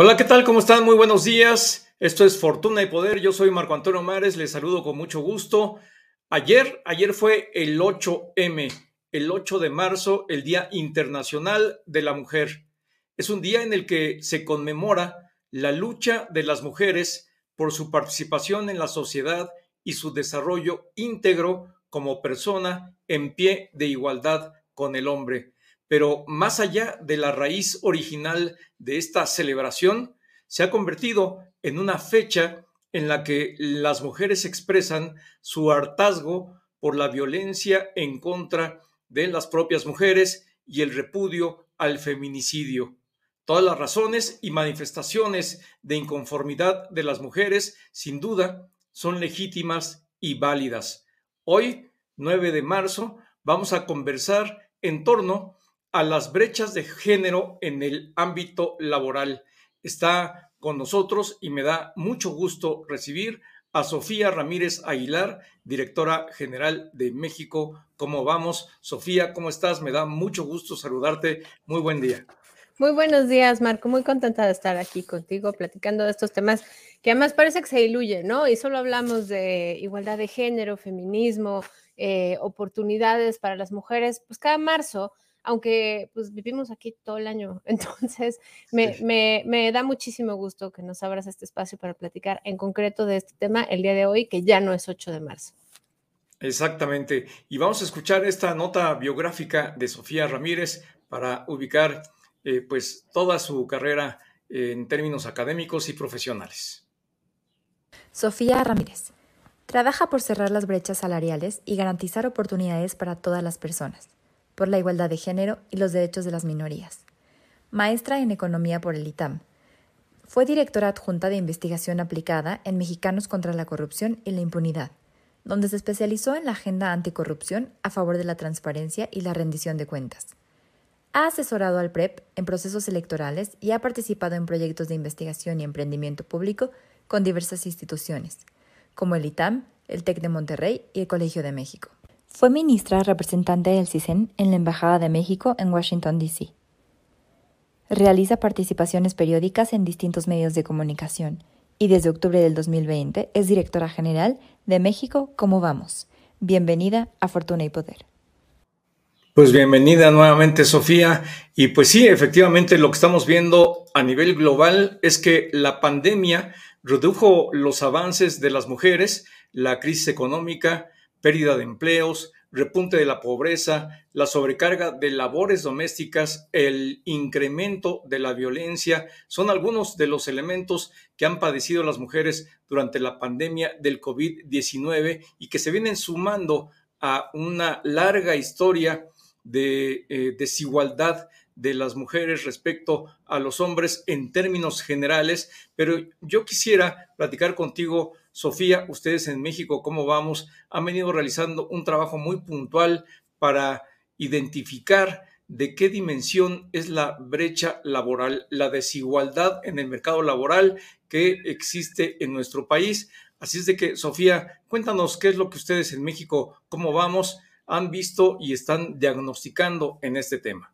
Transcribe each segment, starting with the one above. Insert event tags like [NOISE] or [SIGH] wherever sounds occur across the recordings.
Hola, ¿qué tal? ¿Cómo están? Muy buenos días. Esto es Fortuna y Poder. Yo soy Marco Antonio Mares. Les saludo con mucho gusto. Ayer, ayer fue el 8M, el 8 de marzo, el Día Internacional de la Mujer. Es un día en el que se conmemora la lucha de las mujeres por su participación en la sociedad y su desarrollo íntegro como persona en pie de igualdad con el hombre. Pero más allá de la raíz original de esta celebración, se ha convertido en una fecha en la que las mujeres expresan su hartazgo por la violencia en contra de las propias mujeres y el repudio al feminicidio. Todas las razones y manifestaciones de inconformidad de las mujeres, sin duda, son legítimas y válidas. Hoy, 9 de marzo, vamos a conversar en torno a las brechas de género en el ámbito laboral. Está con nosotros y me da mucho gusto recibir a Sofía Ramírez Aguilar, directora general de México. ¿Cómo vamos? Sofía, ¿cómo estás? Me da mucho gusto saludarte. Muy buen día. Muy buenos días, Marco. Muy contenta de estar aquí contigo platicando de estos temas que además parece que se diluyen, ¿no? Y solo hablamos de igualdad de género, feminismo, eh, oportunidades para las mujeres. Pues cada marzo aunque pues vivimos aquí todo el año. [LAUGHS] Entonces, me, me, me, da muchísimo gusto que nos abras este espacio para platicar en concreto de este tema el día de hoy, que ya no es 8 de marzo. Exactamente. Y vamos a escuchar esta nota biográfica de Sofía Ramírez para ubicar eh, pues toda su carrera en términos académicos y profesionales. Sofía Ramírez. Trabaja por cerrar las brechas salariales y garantizar oportunidades para todas las personas por la igualdad de género y los derechos de las minorías. Maestra en Economía por el ITAM. Fue directora adjunta de investigación aplicada en Mexicanos contra la Corrupción y la Impunidad, donde se especializó en la agenda anticorrupción a favor de la transparencia y la rendición de cuentas. Ha asesorado al PREP en procesos electorales y ha participado en proyectos de investigación y emprendimiento público con diversas instituciones, como el ITAM, el TEC de Monterrey y el Colegio de México. Fue ministra representante del CISEN en la Embajada de México en Washington, D.C. Realiza participaciones periódicas en distintos medios de comunicación y desde octubre del 2020 es directora general de México ¿Cómo vamos? Bienvenida a Fortuna y Poder. Pues bienvenida nuevamente, Sofía. Y pues sí, efectivamente lo que estamos viendo a nivel global es que la pandemia redujo los avances de las mujeres, la crisis económica, pérdida de empleos, repunte de la pobreza, la sobrecarga de labores domésticas, el incremento de la violencia, son algunos de los elementos que han padecido las mujeres durante la pandemia del COVID-19 y que se vienen sumando a una larga historia de eh, desigualdad de las mujeres respecto a los hombres en términos generales, pero yo quisiera platicar contigo Sofía, ustedes en México, ¿cómo vamos? Han venido realizando un trabajo muy puntual para identificar de qué dimensión es la brecha laboral, la desigualdad en el mercado laboral que existe en nuestro país. Así es de que, Sofía, cuéntanos qué es lo que ustedes en México, cómo vamos, han visto y están diagnosticando en este tema.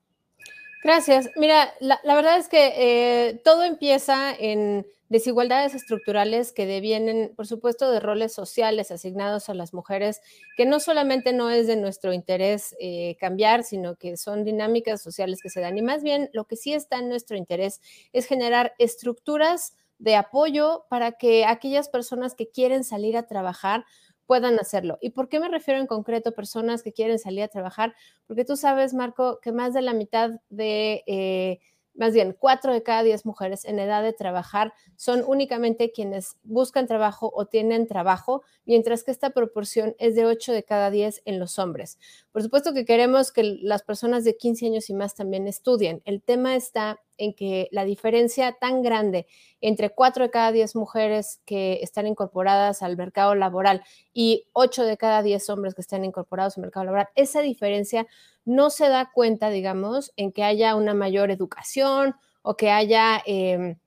Gracias. Mira, la, verdad es que eh, todo empieza en desigualdades estructurales que devienen, por supuesto, de roles sociales asignados a las mujeres, que no solamente no es de nuestro interés eh, cambiar, sino que son dinámicas sociales que se dan. Y más bien, lo que sí está en nuestro interés es generar estructuras de apoyo para que aquellas personas que quieren salir a trabajar puedan hacerlo. ¿Y por qué me refiero en concreto a personas que quieren salir a trabajar? Porque tú sabes, Marco, que más de la mitad de... Eh, más bien cuatro de cada diez mujeres en edad de trabajar son únicamente quienes buscan trabajo o tienen trabajo, mientras que esta proporción es de ocho de cada diez en los hombres. Por supuesto que queremos que las personas de 15 años y más también estudien. El tema está en que la diferencia tan grande entre cuatro de cada diez mujeres que están incorporadas al mercado laboral y ocho de cada diez hombres que están incorporados al mercado laboral, esa diferencia no se da cuenta, digamos, en que haya una mayor educación o que haya em,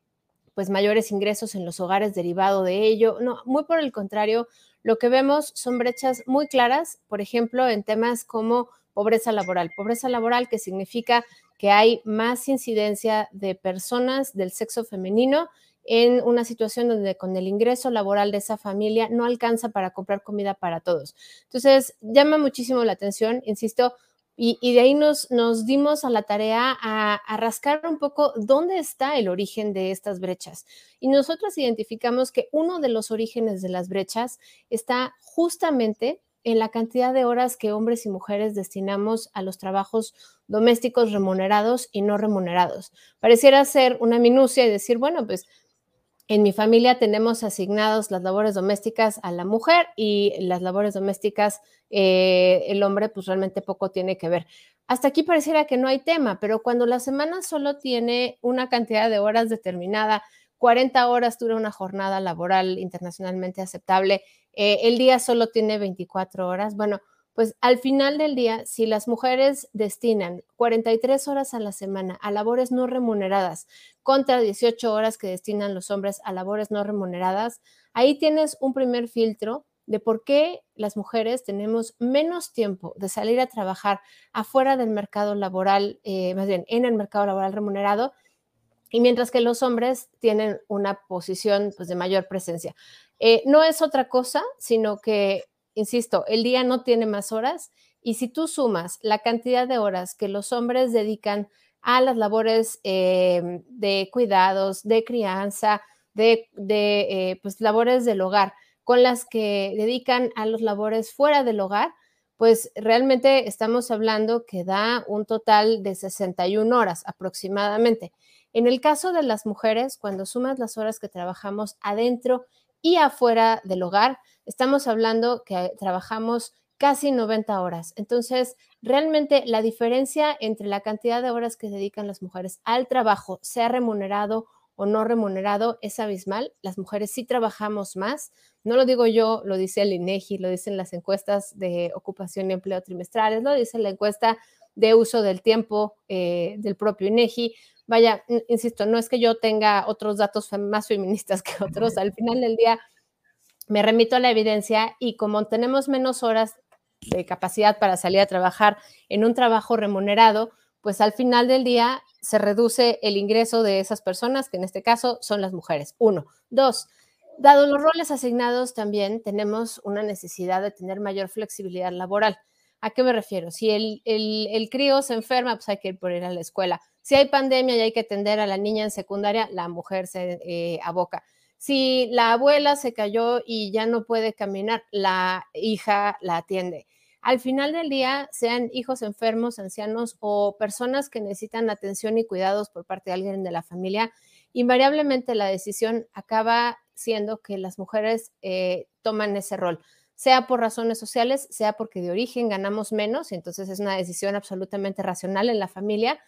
pues mayores ingresos en los hogares derivado de ello. No, muy por el contrario, lo que vemos son brechas muy claras, por ejemplo, en temas como pobreza laboral. Pobreza laboral que significa que hay más incidencia de personas del sexo femenino en una situación donde con el ingreso laboral de esa familia no alcanza para comprar comida para todos. Entonces, llama muchísimo la atención, insisto, y, de ahí nos, dimos a la tarea a, a, rascar un poco dónde está el origen de estas brechas. Y nosotros identificamos que uno de los orígenes de las brechas está justamente en la cantidad de horas que hombres y mujeres destinamos a los trabajos domésticos remunerados y no remunerados. Pareciera ser una minucia y decir, bueno, pues en mi familia tenemos asignados las labores domésticas a la mujer y las labores domésticas eh, el hombre pues realmente poco tiene que ver. Hasta aquí pareciera que no hay tema, pero cuando la semana solo tiene una cantidad de horas determinada, 40 horas dura una jornada laboral internacionalmente aceptable, eh, el día solo tiene 24 horas, bueno, pues al final del día, si las mujeres destinan 43 horas a la semana a labores no remuneradas contra 18 horas que destinan los hombres a labores no remuneradas, ahí tienes un primer filtro de por qué las mujeres tenemos menos tiempo de salir a trabajar afuera del mercado laboral, eh, más bien en el mercado laboral remunerado, y mientras que los hombres tienen una posición pues, de mayor presencia. Eh, no es otra cosa, sino que insisto, el día no tiene más horas y si tú sumas la cantidad de horas que los hombres dedican a las labores eh, de cuidados, de crianza, de, eh, pues, labores del hogar, con las que dedican a los labores fuera del hogar, pues realmente estamos hablando que da un total de 61 horas aproximadamente. En el caso de las mujeres, cuando sumas las horas que trabajamos adentro y afuera del hogar, estamos hablando que trabajamos casi 90 horas. Entonces, realmente la diferencia entre la cantidad de horas que dedican las mujeres al trabajo, sea remunerado o no remunerado, es abismal. Las mujeres sí trabajamos más. No lo digo yo, lo dice el INEGI, lo dicen las encuestas de ocupación y empleo trimestrales, lo dice la encuesta de uso del tiempo eh, del propio INEGI. Vaya, insisto, no es que yo tenga otros datos más feministas [LAUGHS] que otros, al final del día me remito a la evidencia y como tenemos menos horas de capacidad para salir a trabajar en un trabajo remunerado, pues al final del día se reduce el ingreso de esas personas, que en este caso son las mujeres. Uno. Dos, dado los roles asignados, también tenemos una necesidad de tener mayor flexibilidad laboral. ¿A qué me refiero? Si el, el, crío se enferma, pues hay que ir por ir a la escuela. Si hay pandemia y hay que atender a la niña en secundaria, la mujer se eh, aboca. Si la abuela se cayó y ya no puede caminar, la hija la atiende. Al final del día, sean hijos enfermos, ancianos o personas que necesitan atención y cuidados por parte de alguien de la familia, invariablemente la decisión acaba siendo que las mujeres eh, toman ese rol, sea por razones sociales, sea porque de origen ganamos menos, y entonces es una decisión absolutamente racional en la familia,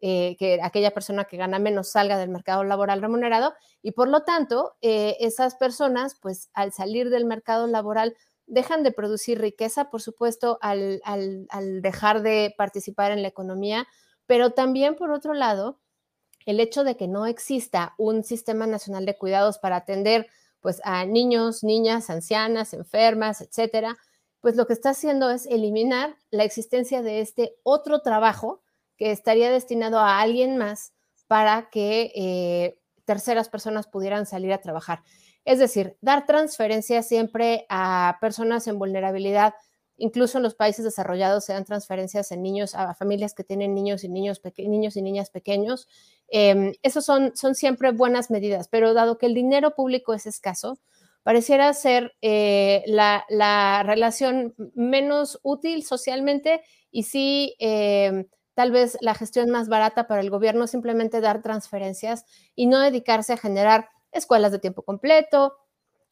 eh, que aquella persona que gana menos salga del mercado laboral remunerado y por lo tanto eh, esas personas pues al salir del mercado laboral dejan de producir riqueza, por supuesto, al, dejar de participar en la economía, pero también por otro lado, el hecho de que no exista un sistema nacional de cuidados para atender pues a niños, niñas, ancianas, enfermas, etcétera, pues lo que está haciendo es eliminar la existencia de este otro trabajo que estaría destinado a alguien más para que eh, terceras personas pudieran salir a trabajar. Es decir, dar transferencias siempre a personas en vulnerabilidad, incluso en los países desarrollados se dan transferencias en niños, a familias que tienen niños y niños, niños y niñas pequeños. Eh, son, son siempre buenas medidas, pero dado que el dinero público es escaso, pareciera ser eh, la, la, relación menos útil socialmente y sí eh, tal vez la gestión más barata para el gobierno simplemente dar transferencias y no dedicarse a generar escuelas de tiempo completo,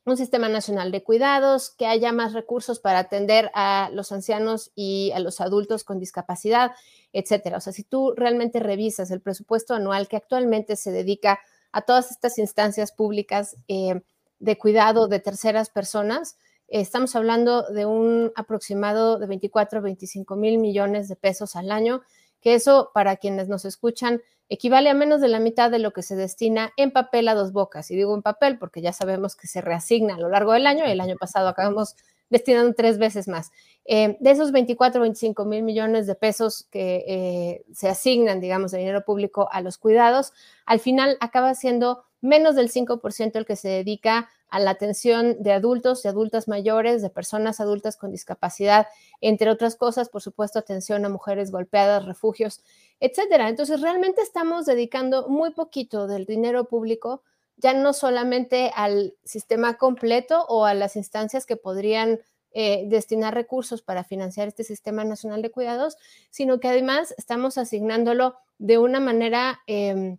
un sistema nacional de cuidados, que haya más recursos para atender a los ancianos y a los adultos con discapacidad, etcétera. O sea, si tú realmente revisas el presupuesto anual que actualmente se dedica a todas estas instancias públicas eh, de cuidado de terceras personas, estamos hablando de un aproximado de 24 25 mil millones de pesos al año que eso para quienes nos escuchan equivale a menos de la mitad de lo que se destina en papel a dos bocas. Y digo en papel porque ya sabemos que se reasigna a lo largo del año. El año pasado acabamos destinando tres veces más. Eh, de esos 24, 25 mil millones de pesos que eh, se asignan, digamos, de dinero público a los cuidados, al final acaba siendo menos del 5% el que se dedica a la atención de adultos y adultas mayores, de personas adultas con discapacidad, entre otras cosas, por supuesto, atención a mujeres golpeadas, refugios, etcétera. Entonces, realmente estamos dedicando muy poquito del dinero público ya no solamente al sistema completo o a las instancias que podrían eh, destinar recursos para financiar este Sistema Nacional de Cuidados, sino que además estamos asignándolo de una manera em,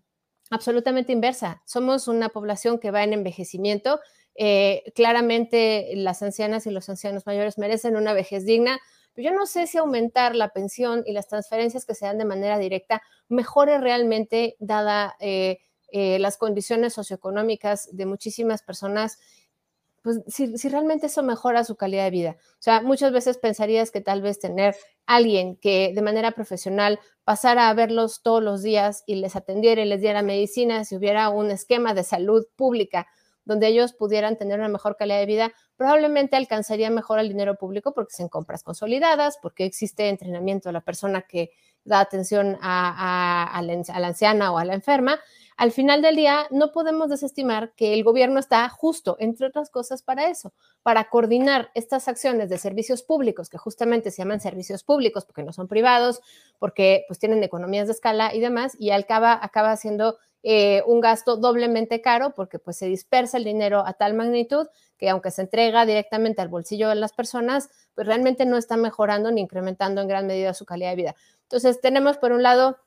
absolutamente inversa. Somos una población que va en envejecimiento. Eh, claramente las ancianas y los ancianos mayores merecen una vejez digna, yo no sé si aumentar la pensión y las transferencias que se dan de manera directa mejore realmente dada eh, eh, las condiciones socioeconómicas de muchísimas personas, pues si, realmente eso mejora su calidad de vida. O sea, muchas veces pensarías que tal vez tener alguien que de manera profesional pasara a verlos todos los días y les atendiera y les diera medicina, si hubiera un esquema de salud pública donde ellos pudieran tener una mejor calidad de vida, probablemente alcanzaría mejor el dinero público porque en compras consolidadas, porque existe entrenamiento a la persona que da atención a la anciana o a la enferma al final del día no podemos desestimar que el gobierno está justo, entre otras cosas, para eso, para coordinar estas acciones de servicios públicos, que justamente se llaman servicios públicos porque no son privados, porque pues tienen economías de escala y demás, y acaba, acaba siendo eh, un gasto doblemente caro porque pues se dispersa el dinero a tal magnitud que aunque se entrega directamente al bolsillo de las personas, pues realmente no está mejorando ni incrementando en gran medida su calidad de vida. Entonces tenemos por un lado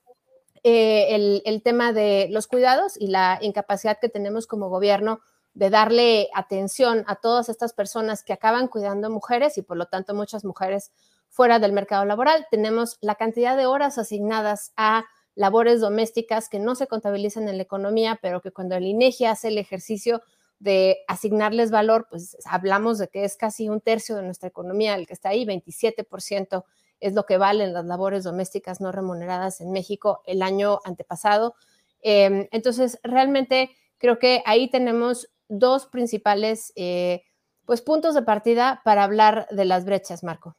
eh, el, tema de los cuidados y la incapacidad que tenemos como gobierno de darle atención a todas estas personas que acaban cuidando mujeres y por lo tanto muchas mujeres fuera del mercado laboral. Tenemos la cantidad de horas asignadas a labores domésticas que no se contabilizan en la economía, pero que cuando el INEGI hace el ejercicio de asignarles valor, pues hablamos de que es casi un tercio de nuestra economía el que está ahí, 27% es lo que valen las labores domésticas no remuneradas en México el año antepasado. Em, entonces, realmente creo que ahí tenemos dos principales eh, pues, puntos de partida para hablar de las brechas, Marco.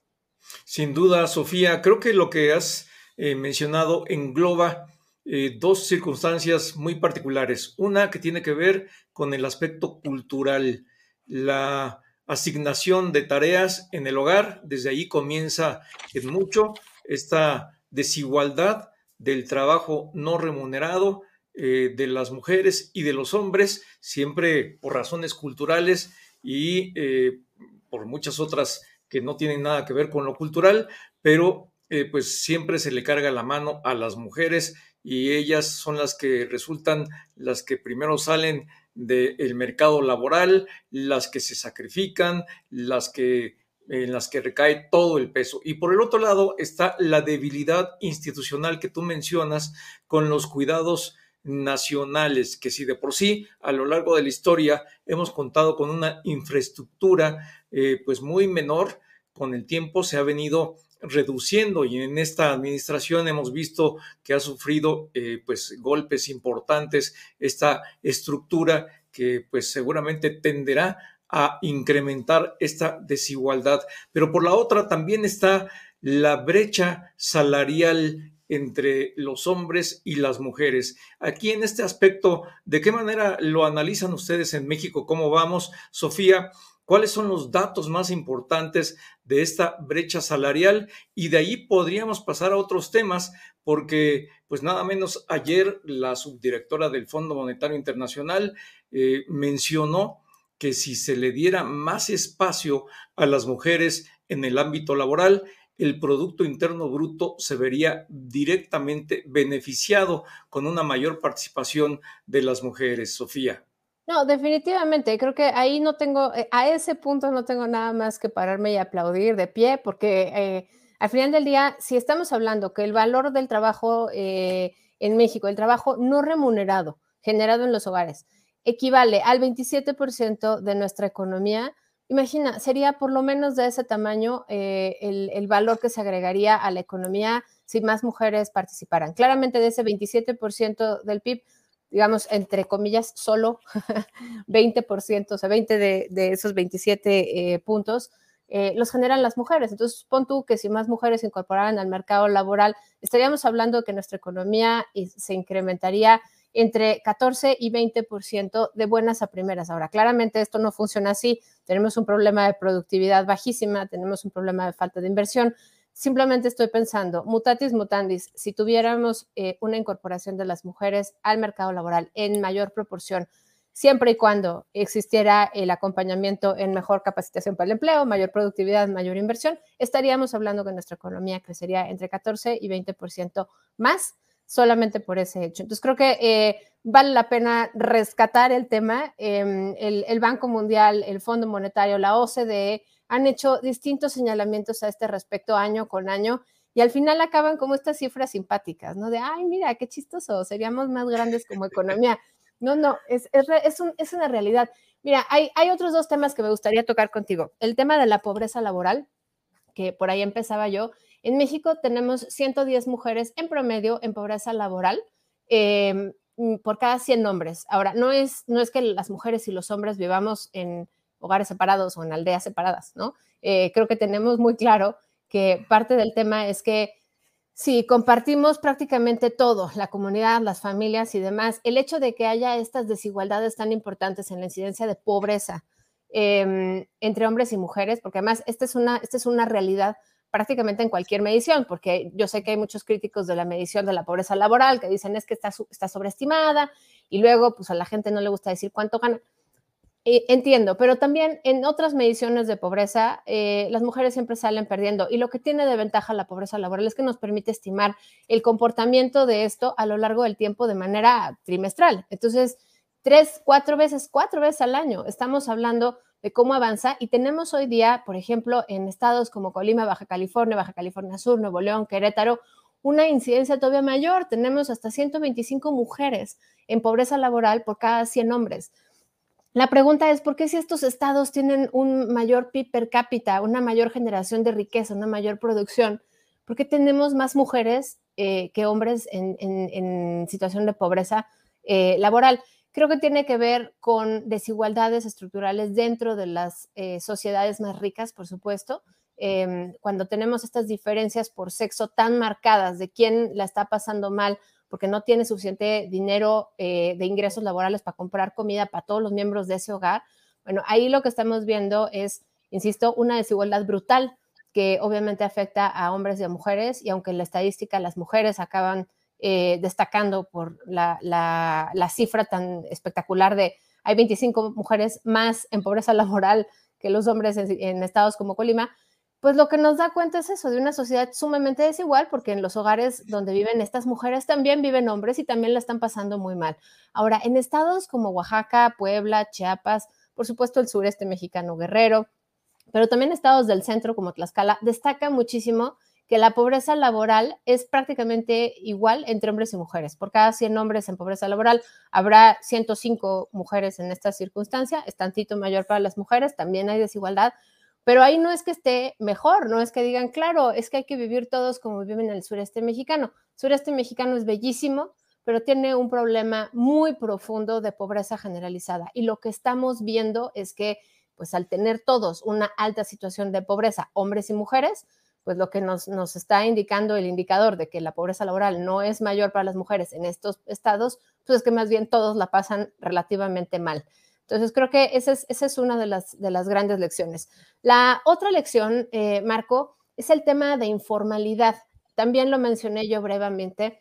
Sin duda, Sofía, creo que lo que has eh, mencionado engloba eh, dos circunstancias muy particulares. Una que tiene que ver con el aspecto cultural, la asignación de tareas en el hogar. Desde ahí comienza en mucho esta desigualdad del trabajo no remunerado eh, de las mujeres y de los hombres, siempre por razones culturales y eh, por muchas otras que no tienen nada que ver con lo cultural, pero eh, pues siempre se le carga la mano a las mujeres y ellas son las que resultan las que primero salen del mercado laboral, las que se sacrifican, las que en las que recae todo el peso. Y por el otro lado está la debilidad institucional que tú mencionas con los cuidados nacionales, que si de por sí a lo largo de la historia hemos contado con una infraestructura eh, pues muy menor, con el tiempo se ha venido reduciendo y en esta administración hemos visto que ha sufrido eh, pues golpes importantes esta estructura que pues seguramente tenderá a incrementar esta desigualdad. Pero por la otra también está la brecha salarial entre los hombres y las mujeres. Aquí en este aspecto, ¿de qué manera lo analizan ustedes en México? ¿Cómo vamos? Sofía, cuáles son los datos más importantes de esta brecha salarial y de ahí podríamos pasar a otros temas porque pues nada menos ayer la subdirectora del Fondo Monetario Internacional eh, mencionó que si se le diera más espacio a las mujeres en el ámbito laboral, el Producto Interno Bruto se vería directamente beneficiado con una mayor participación de las mujeres. Sofía. No, definitivamente. Creo que ahí no tengo, eh, a ese punto no tengo nada más que pararme y aplaudir de pie, porque eh, al final del día, si estamos hablando que el valor del trabajo eh, en México, el trabajo no remunerado, generado en los hogares, equivale al 27% de nuestra economía, imagina, sería por lo menos de ese tamaño el, el valor que se agregaría a la economía si más mujeres participaran. Claramente de ese 27% del PIB, digamos, entre comillas, solo [LAUGHS] 20%, o sea, 20 de, esos 27 eh, puntos eh, los generan las mujeres. Entonces, pon tú que si más mujeres se incorporaran al mercado laboral, estaríamos hablando de que nuestra economía se incrementaría entre 14 y 20% de buenas a primeras. Ahora, claramente esto no funciona así. Tenemos un problema de productividad bajísima, tenemos un problema de falta de inversión. Simplemente estoy pensando, mutatis mutandis, si tuviéramos eh, una incorporación de las mujeres al mercado laboral en mayor proporción, siempre y cuando existiera el acompañamiento en mejor capacitación para el empleo, mayor productividad, mayor inversión, estaríamos hablando que nuestra economía crecería entre 14 y 20% más solamente por ese hecho. Entonces creo que eh, vale la pena rescatar el tema. Em, el, Banco Mundial, el Fondo Monetario, la OCDE han hecho distintos señalamientos a este respecto año con año y al final acaban como estas cifras simpáticas, ¿no? De, ay, mira, qué chistoso, seríamos más grandes como economía. [LAUGHS] No, no, es, es, una realidad. Mira, hay, hay otros dos temas que me gustaría tocar contigo. El tema de la pobreza laboral, que por ahí empezaba yo, en México tenemos 110 mujeres en promedio en pobreza laboral mm, por cada 100 hombres. Ahora, no es, no es que las mujeres y los hombres vivamos en hogares separados o en aldeas separadas, ¿no? Eh, creo que tenemos muy claro que parte del tema es que si compartimos prácticamente todo, la comunidad, las familias y demás, el hecho de que haya estas desigualdades tan importantes en la incidencia de pobreza em, entre hombres y mujeres, porque además esta es una, esta es una realidad prácticamente en cualquier medición, porque yo sé que hay muchos críticos de la medición de la pobreza laboral que dicen es que está, está sobreestimada y luego pues a la gente no le gusta decir cuánto gana. Entiendo, pero también en otras mediciones de pobreza eh, las mujeres siempre salen perdiendo y lo que tiene de ventaja la pobreza laboral es que nos permite estimar el comportamiento de esto a lo largo del tiempo de manera trimestral. Entonces, tres, cuatro veces, cuatro veces al año estamos hablando de cómo avanza. Y tenemos hoy día, por ejemplo, en estados como Colima, Baja California, Baja California Sur, Nuevo León, Querétaro, una incidencia todavía mayor. Tenemos hasta 125 mujeres en pobreza laboral por cada 100 hombres. La pregunta es, ¿por qué si estos estados tienen un mayor PIB per cápita, una mayor generación de riqueza, una mayor producción, por qué tenemos más mujeres eh, que hombres en, situación de pobreza eh, laboral? creo que tiene que ver con desigualdades estructurales dentro de las eh, sociedades más ricas, por supuesto. Em, cuando tenemos estas diferencias por sexo tan marcadas de quién la está pasando mal porque no tiene suficiente dinero eh, de ingresos laborales para comprar comida para todos los miembros de ese hogar, bueno, ahí lo que estamos viendo es, insisto, una desigualdad brutal que obviamente afecta a hombres y a mujeres y aunque en la estadística las mujeres acaban eh, destacando por la, cifra tan espectacular de hay 25 mujeres más en pobreza [LAUGHS] laboral que los hombres en, estados como Colima, pues lo que nos da cuenta es eso, de una sociedad sumamente desigual, porque en los hogares donde viven estas mujeres también viven hombres y también la están pasando muy mal. Ahora, en estados como Oaxaca, Puebla, Chiapas, por supuesto el sureste mexicano, Guerrero, pero también estados del centro como Tlaxcala, destaca muchísimo que la pobreza laboral es prácticamente igual entre hombres y mujeres. Por cada 100 hombres en pobreza laboral habrá 105 mujeres en esta circunstancia, es tantito mayor para las mujeres, también hay desigualdad, pero ahí no es que esté mejor, no es que digan, claro, es que hay que vivir todos como viven en el sureste mexicano. Sureste mexicano es bellísimo, pero tiene un problema muy profundo de pobreza generalizada. Y lo que estamos viendo es que, pues al tener todos una alta situación de pobreza, hombres y mujeres, pues lo que nos, está indicando el indicador de que la pobreza laboral no es mayor para las mujeres en estos estados, pues es que más bien todos la pasan relativamente mal. Entonces, creo que esa es, una de las, de las grandes lecciones. La otra lección, eh, Marco, es el tema de informalidad. También lo mencioné yo brevemente,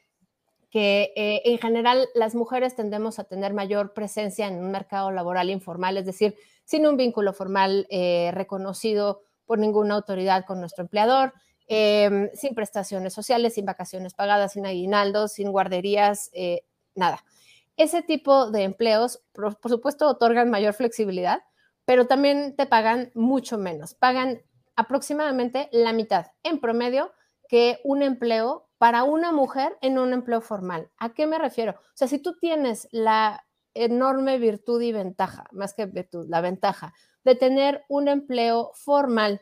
que eh, en general las mujeres tendemos a tener mayor presencia en un mercado laboral informal, es decir, sin un vínculo formal eh, reconocido por ninguna autoridad con nuestro empleador, em, sin prestaciones sociales, sin vacaciones pagadas, sin aguinaldos, sin guarderías, nada. Ese tipo de empleos, por, supuesto, otorgan mayor flexibilidad, pero también te pagan mucho menos. Pagan aproximadamente la mitad en promedio que un empleo para una mujer en un empleo formal. ¿A qué me refiero? O sea, si tú tienes la enorme virtud y ventaja, más que virtud, la ventaja de tener un empleo formal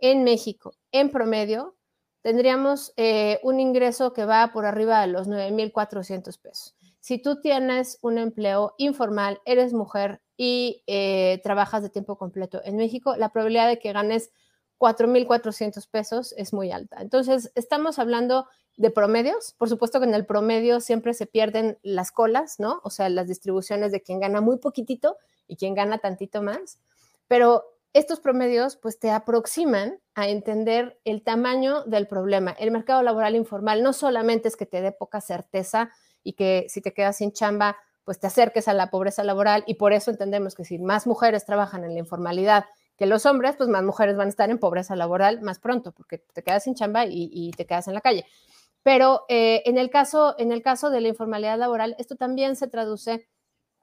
en México en promedio, tendríamos eh, un ingreso que va por arriba de los 9.400 pesos. Si tú tienes un empleo informal, eres mujer y eh, trabajas de tiempo completo en México, la probabilidad de que ganes 4.400 pesos es muy alta. Entonces, estamos hablando de promedios. Por supuesto que en el promedio siempre se pierden las colas, ¿no? O sea, las distribuciones de quien gana muy poquitito y quien gana tantito más. Pero estos promedios pues te aproximan a entender el tamaño del problema. El mercado laboral informal no solamente es que te dé poca certeza y que si te quedas sin chamba, pues te acerques a la pobreza laboral y por eso entendemos que si más mujeres trabajan en la informalidad que los hombres, pues más mujeres van a estar en pobreza laboral más pronto porque te quedas sin chamba y, te quedas en la calle. Pero eh, en, el caso, en el caso de la informalidad laboral, esto también se traduce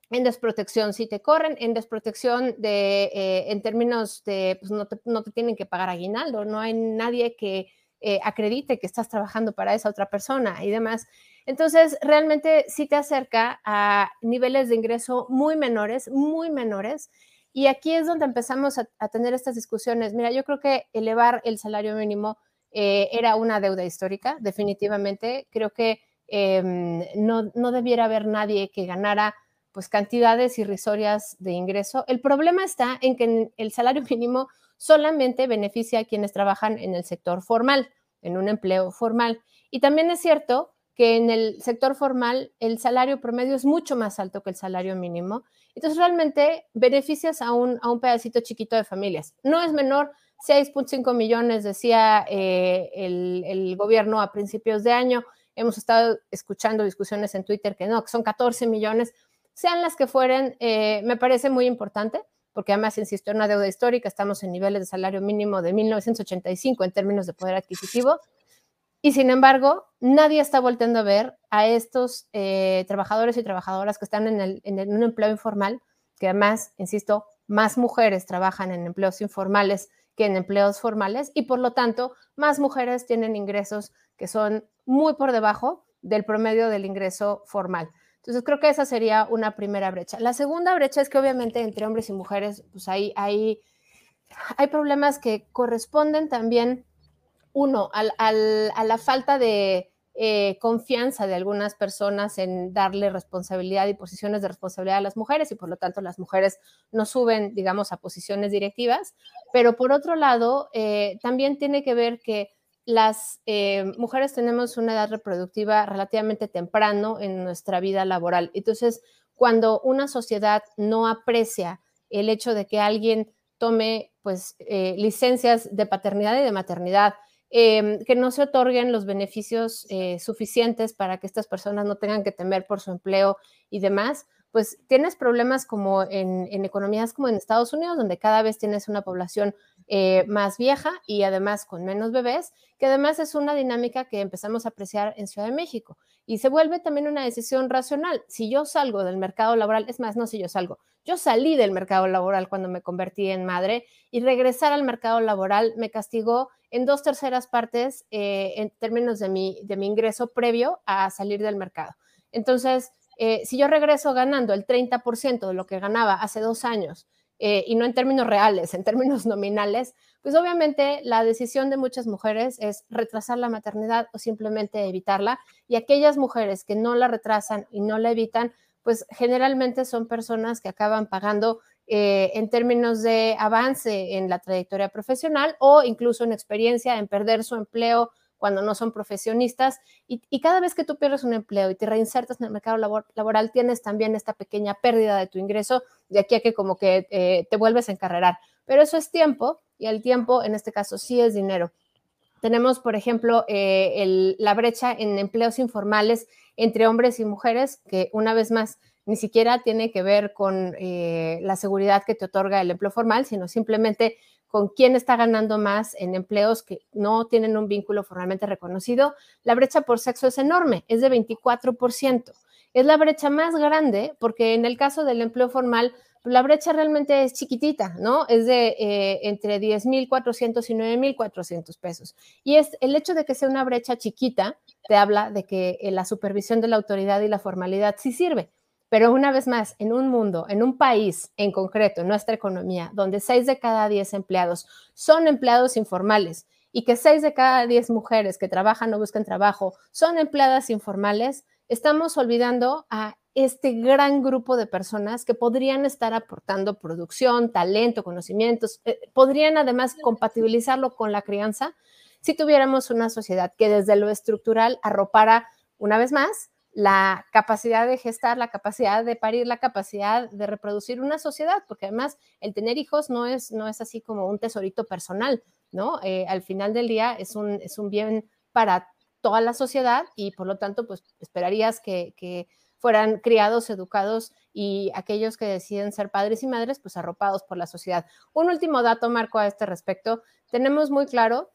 en desprotección, si te corren, en desprotección de, eh, en términos de, pues no te, no te, tienen que pagar aguinaldo, no hay nadie que eh, acredite que estás trabajando para esa otra persona y demás. Entonces, realmente sí te acerca a niveles de ingreso muy menores, muy menores. Y aquí es donde empezamos a, tener estas discusiones. Mira, yo creo que elevar el salario mínimo eh, era una deuda histórica, definitivamente. Creo que em, no, no debiera haber nadie que ganara pues cantidades irrisorias de ingreso. El problema está en que el salario [LAUGHS] mínimo solamente beneficia a quienes trabajan en el sector formal, en un empleo formal. Y también es cierto que en el sector formal el salario promedio es mucho más alto que el salario mínimo. Entonces realmente beneficias a un, a un pedacito chiquito de familias. No es menor, 6.5 millones decía eh, el, el gobierno a principios de año. Hemos estado escuchando discusiones en Twitter que no, que son 14 millones sean las que fueren, eh, me parece muy importante, porque además, insisto, en una deuda histórica, estamos en niveles de salario mínimo de 1985 en términos de poder adquisitivo, y sin embargo, nadie está volteando a ver a estos eh, trabajadores y trabajadoras que están en, en un empleo informal, que además, insisto, más mujeres trabajan en empleos informales que en empleos formales y por lo tanto más mujeres tienen ingresos que son muy por debajo del promedio del ingreso formal. Entonces creo que esa sería una primera brecha. La segunda brecha es que obviamente entre hombres y mujeres, pues hay, hay, hay problemas que corresponden también, uno, a la falta de eh, confianza de algunas personas en darle responsabilidad y posiciones de responsabilidad a las mujeres y por lo tanto las mujeres no suben, digamos, a posiciones directivas. Pero por otro lado, eh, también tiene que ver que las eh, mujeres tenemos una edad reproductiva relativamente temprano en nuestra vida laboral. Entonces, cuando una sociedad no aprecia el hecho de que alguien tome pues licencias de paternidad y de maternidad, em, que no se otorguen los beneficios eh, suficientes para que estas personas no tengan que temer por su empleo y demás, pues tienes problemas como en, economías como en Estados Unidos, donde cada vez tienes una población eh, más vieja y además con menos bebés, que además es una dinámica que empezamos a apreciar en Ciudad de México. Y se vuelve también una decisión racional. Si yo salgo del mercado laboral, es más, no si yo salgo, yo salí del mercado laboral cuando me convertí en madre y regresar al mercado laboral me castigó en dos terceras partes eh, en términos de mi, de mi ingreso previo a salir del mercado. Entonces, eh, si yo regreso ganando el 30% de lo que ganaba hace dos años, eh, y no en términos reales, en términos [LAUGHS] nominales, pues obviamente la decisión de muchas mujeres es retrasar la maternidad o simplemente evitarla. Y aquellas mujeres que no la retrasan y no la evitan, pues generalmente son personas que acaban pagando eh, en términos de avance en la trayectoria profesional o incluso en experiencia en perder su empleo cuando no son profesionistas. Y, cada vez que tú pierdes un empleo y te reinsertas en el mercado laboral, tienes también esta pequeña pérdida de tu ingreso de aquí a que como que eh, te vuelves a encarrerar. Pero eso es tiempo y el tiempo en este caso sí es dinero. Tenemos, por ejemplo, eh, la brecha en empleos informales entre hombres y mujeres, que una vez más ni siquiera tiene que ver con eh, la seguridad que te otorga el empleo formal, sino simplemente con quién está ganando más en empleos que no tienen un vínculo formalmente reconocido, la brecha por sexo es enorme, es de 24%. Es la brecha más grande porque en el caso del empleo formal, la brecha realmente es chiquitita, ¿no? Es de eh, entre 10.400 y 9.400 pesos. Y es el hecho de que sea una brecha chiquita, te habla de que eh, la supervisión de la autoridad y la formalidad sí sirve. Pero una vez más, en un mundo, en un país en concreto, en nuestra economía, donde seis de cada diez empleados son empleados informales y que seis de cada diez mujeres que trabajan o buscan trabajo son empleadas informales, estamos olvidando a este gran grupo de personas que podrían estar aportando producción, talento, conocimientos, eh, podrían además compatibilizarlo con la crianza si tuviéramos una sociedad que desde lo estructural arropara, una vez más, la capacidad de gestar, la capacidad de parir, la capacidad de reproducir una sociedad, porque además el tener hijos no es, no es así como un tesorito personal, ¿no? Eh, al final del día es un, es un bien para toda la sociedad y por lo tanto, pues esperarías que, que fueran criados, educados y aquellos que deciden ser padres y madres, pues arropados por la sociedad. Un último dato, Marco, a este respecto. Tenemos muy claro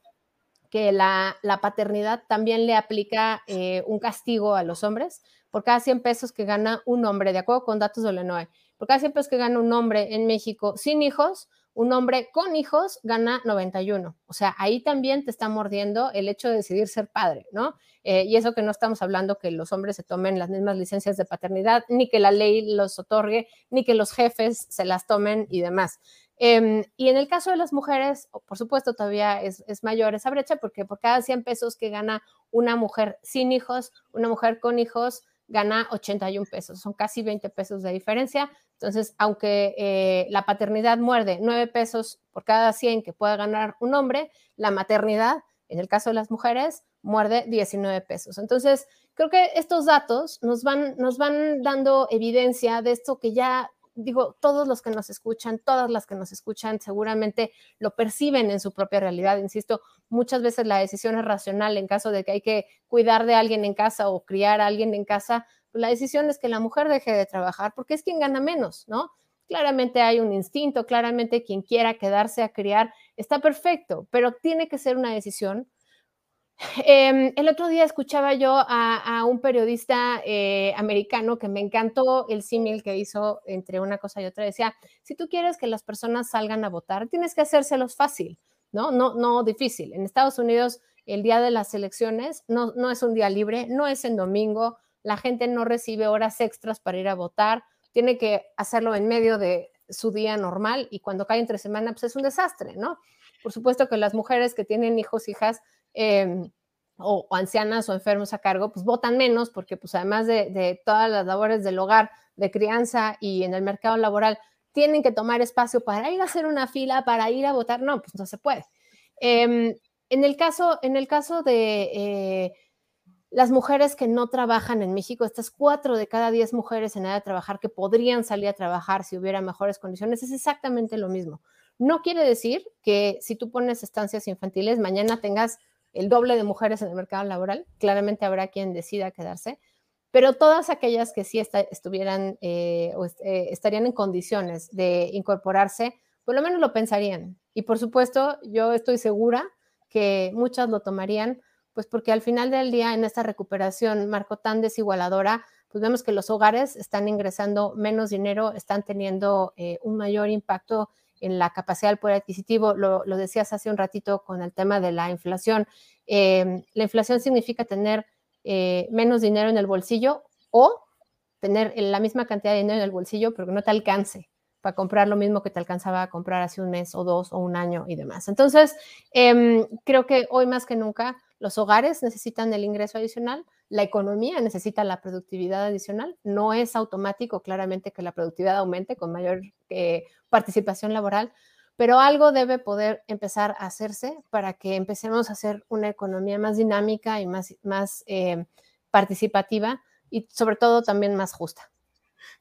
que la, paternidad también le aplica eh, un castigo a los hombres por cada 100 pesos que gana un hombre, de acuerdo con datos de Lenoe. Por cada 100 pesos que gana un hombre en México sin hijos, un hombre con hijos gana 91. O sea, ahí también te está mordiendo el hecho de decidir ser padre, ¿no? Eh, y eso que no estamos hablando que los hombres se tomen las mismas licencias de paternidad, ni que la ley los otorgue, ni que los jefes se las tomen y demás. Em, y en el caso de las mujeres, por supuesto, todavía es, mayor esa brecha porque por cada 100 pesos que gana una mujer sin hijos, una mujer con hijos gana 81 pesos, son casi 20 pesos de diferencia. Entonces, aunque eh, la paternidad muerde 9 pesos por cada 100 que pueda ganar un hombre, la maternidad, en el caso de las mujeres, muerde 19 pesos. Entonces, creo que estos datos nos van, nos van dando evidencia de esto que ya digo, todos los que nos escuchan, todas las que nos escuchan seguramente lo perciben en su propia realidad. Insisto, muchas veces la decisión es racional en caso de que hay que cuidar de alguien en casa o criar a alguien en casa, pues la decisión es que la mujer deje de trabajar porque es quien gana menos, ¿no? Claramente hay un instinto, claramente quien quiera quedarse a criar está perfecto, pero tiene que ser una decisión Em, el otro día escuchaba yo a, un periodista eh, americano que me encantó el símil que hizo entre una cosa y otra. Decía, si tú quieres que las personas salgan a votar, tienes que hacérselos fácil, ¿no? No, no difícil. En Estados Unidos, el día de las elecciones no, no es un día libre, no es en domingo, la gente no recibe horas extras para ir a votar, tiene que hacerlo en medio de su día normal y cuando cae entre semana, pues es un desastre, ¿no? Por supuesto que las mujeres que tienen hijos, hijas, Em, o, ancianas o enfermos a cargo, pues votan menos porque pues además de, todas las labores del hogar, de crianza y en el mercado laboral, tienen que tomar espacio para ir a hacer una fila, para ir a votar. No, pues no se puede. Em, en, el caso, en el caso de eh, las mujeres que no trabajan en México, estas cuatro de cada diez mujeres en edad de trabajar que podrían salir a trabajar si hubiera mejores condiciones, es exactamente lo mismo. No quiere decir que si tú pones estancias infantiles, mañana tengas el doble de mujeres en el mercado laboral. Claramente habrá quien decida quedarse, pero todas aquellas que sí estuvieran eh, o eh, estarían en condiciones de incorporarse, por lo menos lo pensarían. Y por supuesto, yo estoy segura que muchas lo tomarían, pues porque al final del día, en esta recuperación, marco tan desigualadora, pues vemos que los hogares están ingresando menos dinero, están teniendo eh, un mayor impacto en la capacidad del poder adquisitivo. Lo, decías hace un ratito con el tema de la inflación. Em, la inflación significa tener eh, menos dinero en el bolsillo o tener la misma cantidad de dinero en el bolsillo, pero que no te alcance para comprar lo mismo que te alcanzaba a comprar hace un mes o dos o un año y demás. Entonces, em, creo que hoy más que nunca los hogares necesitan el ingreso adicional, la economía necesita la productividad adicional. No es automático, claramente, que la productividad aumente con mayor eh, participación laboral, pero algo debe poder empezar a hacerse para que empecemos a hacer una economía más dinámica y más, eh, participativa y sobre todo también más justa.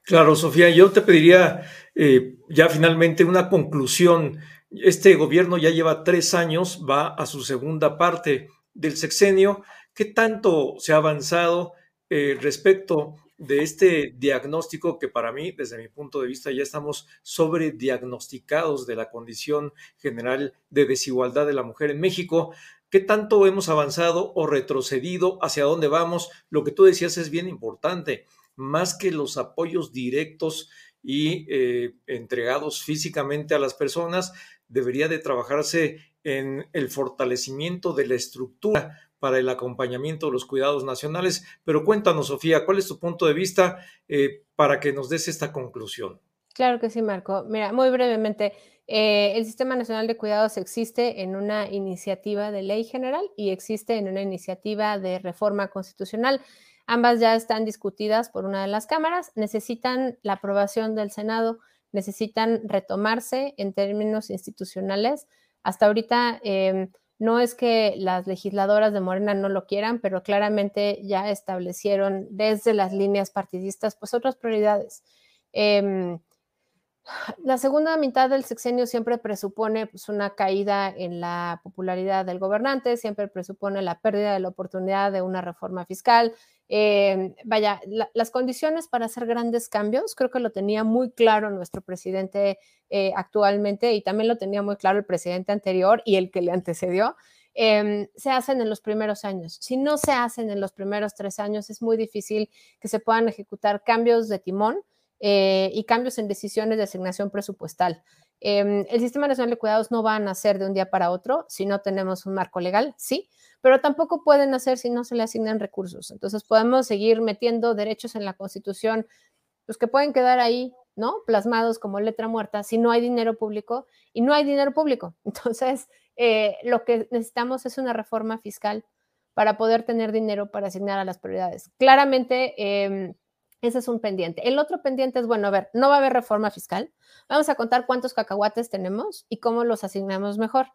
Claro, Sofía, yo te pediría eh, ya finalmente una conclusión. Este gobierno ya lleva tres años, va a su segunda parte del sexenio. ¿Qué tanto se ha avanzado eh, respecto de este diagnóstico que para mí, desde mi punto de vista, ya estamos sobrediagnosticados de la condición general de desigualdad de la mujer en México. ¿Qué tanto hemos avanzado o retrocedido? ¿Hacia dónde vamos? Lo que tú decías es bien importante. Más que los apoyos directos y eh, entregados físicamente a las personas, debería de trabajarse en el fortalecimiento de la estructura para el acompañamiento de los cuidados nacionales. Pero cuéntanos, Sofía, ¿cuál es tu punto de vista eh, para que nos des esta conclusión? Claro que sí, Marco. Mira, muy brevemente, eh, el Sistema Nacional de Cuidados existe en una iniciativa de ley general y existe en una iniciativa de reforma constitucional. Ambas ya están discutidas por una de las cámaras, necesitan la aprobación del Senado, necesitan retomarse en términos institucionales. Hasta ahorita em, no es que las legisladoras de Morena no lo quieran, pero claramente ya establecieron desde las líneas partidistas pues otras prioridades. Em, la segunda mitad del sexenio siempre presupone pues, una caída en la popularidad del gobernante, siempre presupone la pérdida de la oportunidad de una reforma fiscal. Eh, vaya, las condiciones para hacer grandes cambios, creo que lo tenía muy claro nuestro presidente eh, actualmente y también lo tenía muy claro el presidente anterior y el que le antecedió. Em, se hacen en los primeros años. Si no se hacen en los primeros tres años, es muy difícil que se puedan ejecutar cambios de timón eh, y cambios en decisiones de asignación presupuestal. Em, el Sistema Nacional de Cuidados no va a nacer de un día para otro si no tenemos un marco legal, sí, pero tampoco pueden nacer si no se le asignan recursos. Entonces podemos seguir metiendo derechos en la Constitución, los que pueden quedar ahí, ¿no? Plasmados como letra muerta si no hay dinero público y no hay dinero público. [LAUGHS] Entonces, eh, lo que necesitamos es una reforma fiscal para poder tener dinero para asignar a las prioridades. Claramente, em, ese es un pendiente. El otro pendiente es, bueno, a ver, no va a haber reforma fiscal. Vamos a contar cuántos cacahuates tenemos y cómo los asignamos mejor.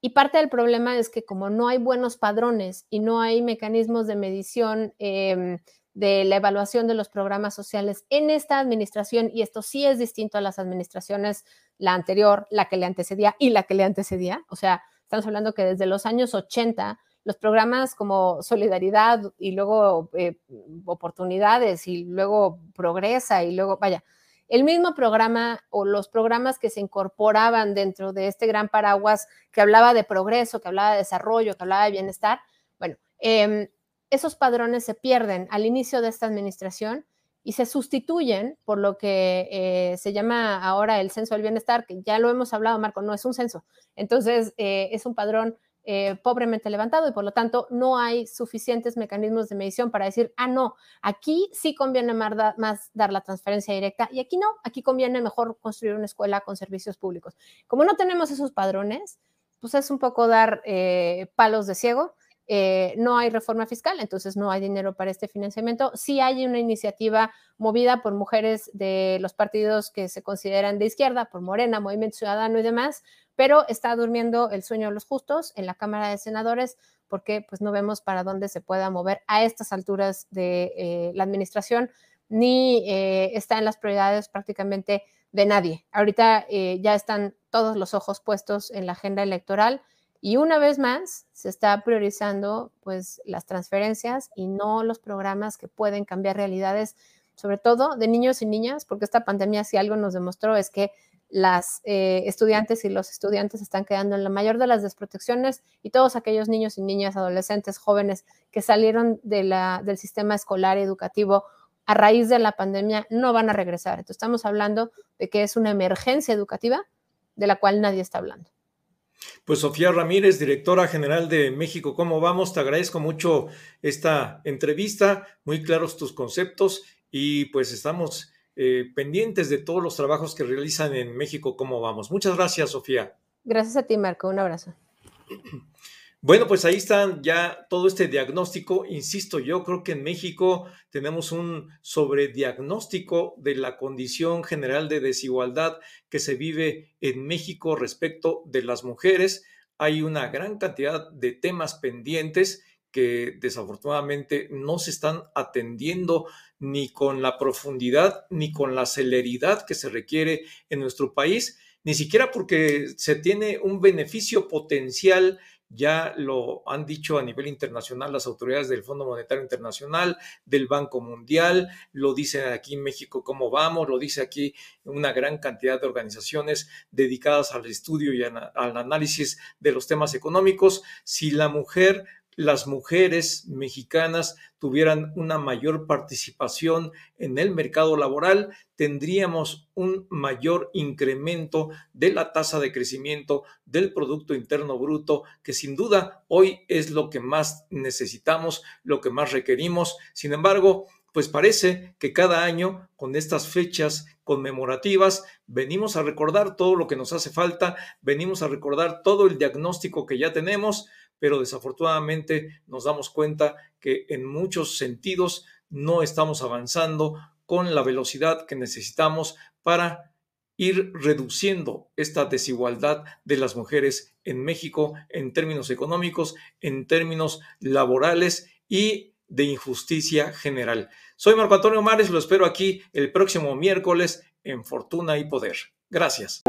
Y parte del problema es que como no hay buenos padrones y no hay mecanismos de medición em, de la evaluación de los programas sociales en esta administración, y esto sí es distinto a las administraciones, la anterior, la que le antecedía y la que le antecedía, o sea, estamos hablando que desde los años 80 los programas como Solidaridad y luego eh, Oportunidades y luego Progresa y luego, vaya, el mismo programa o los programas que se incorporaban dentro de este gran paraguas que hablaba de progreso, que hablaba de desarrollo, que hablaba de bienestar, bueno, em, esos padrones se pierden al inicio de esta administración y se sustituyen por lo que eh, se llama ahora el censo del bienestar, que ya lo hemos hablado, Marco, no es un censo. Entonces, eh, es un padrón eh, pobremente levantado y por lo tanto no hay suficientes mecanismos de medición para decir, ah, no, aquí sí conviene más, dar la transferencia directa y aquí no, aquí conviene mejor construir una escuela con servicios públicos. Como no tenemos esos padrones, pues es un poco dar eh, palos de ciego. Eh, no hay reforma fiscal, entonces no hay dinero para este financiamiento. Sí hay una iniciativa movida por mujeres de los partidos que se consideran de izquierda, por Morena, Movimiento Ciudadano y demás, pero está durmiendo el sueño de los justos en la Cámara de Senadores porque pues no vemos para dónde se pueda mover a estas alturas de eh, la administración, ni eh, está en las prioridades prácticamente de nadie. Ahorita eh, ya están todos los ojos puestos en la agenda electoral y una vez más se está priorizando pues las transferencias y no los programas que pueden cambiar realidades, sobre todo de niños y niñas, porque esta pandemia si algo nos demostró es que las eh, estudiantes y los estudiantes están quedando en la mayor de las desprotecciones y todos aquellos niños y niñas, adolescentes, jóvenes que salieron del sistema escolar y educativo a raíz de la pandemia no van a regresar. Entonces estamos hablando de que es una emergencia educativa de la cual nadie está hablando. Pues Sofía Ramírez, directora general de México, ¿cómo vamos? Te agradezco mucho esta entrevista, muy claros tus conceptos y pues estamos eh, pendientes de todos los trabajos que realizan en México. ¿Cómo vamos? Muchas gracias, Sofía. Gracias a ti, Marco. Un abrazo. [CLEARS THROAT] Bueno, pues ahí está ya todo este diagnóstico. Insisto, yo creo que en México tenemos un sobrediagnóstico de la condición general de desigualdad que se vive en México respecto de las mujeres. Hay una gran cantidad de temas pendientes que desafortunadamente no se están atendiendo ni con la profundidad ni con la celeridad que se requiere en nuestro país, ni siquiera porque se tiene un beneficio potencial, ya lo han dicho a nivel internacional las autoridades del Fondo Monetario Internacional, del Banco Mundial, lo dicen aquí en México cómo vamos, lo dice aquí una gran cantidad de organizaciones dedicadas al estudio y al análisis de los temas económicos. Si la mujer las mujeres mexicanas tuvieran una mayor participación en el mercado laboral, tendríamos un mayor incremento de la tasa de crecimiento del Producto Interno Bruto, que sin duda hoy es lo que más necesitamos, lo que más requerimos. Sin embargo, pues parece que cada año con estas fechas conmemorativas venimos a recordar todo lo que nos hace falta, venimos a recordar todo el diagnóstico que ya tenemos, pero desafortunadamente nos damos cuenta que en muchos sentidos no estamos avanzando con la velocidad que necesitamos para ir reduciendo esta desigualdad de las mujeres en México en términos económicos, en términos laborales y de injusticia general. Soy Marco Antonio Mares, lo espero aquí el próximo miércoles en Fortuna y Poder. Gracias.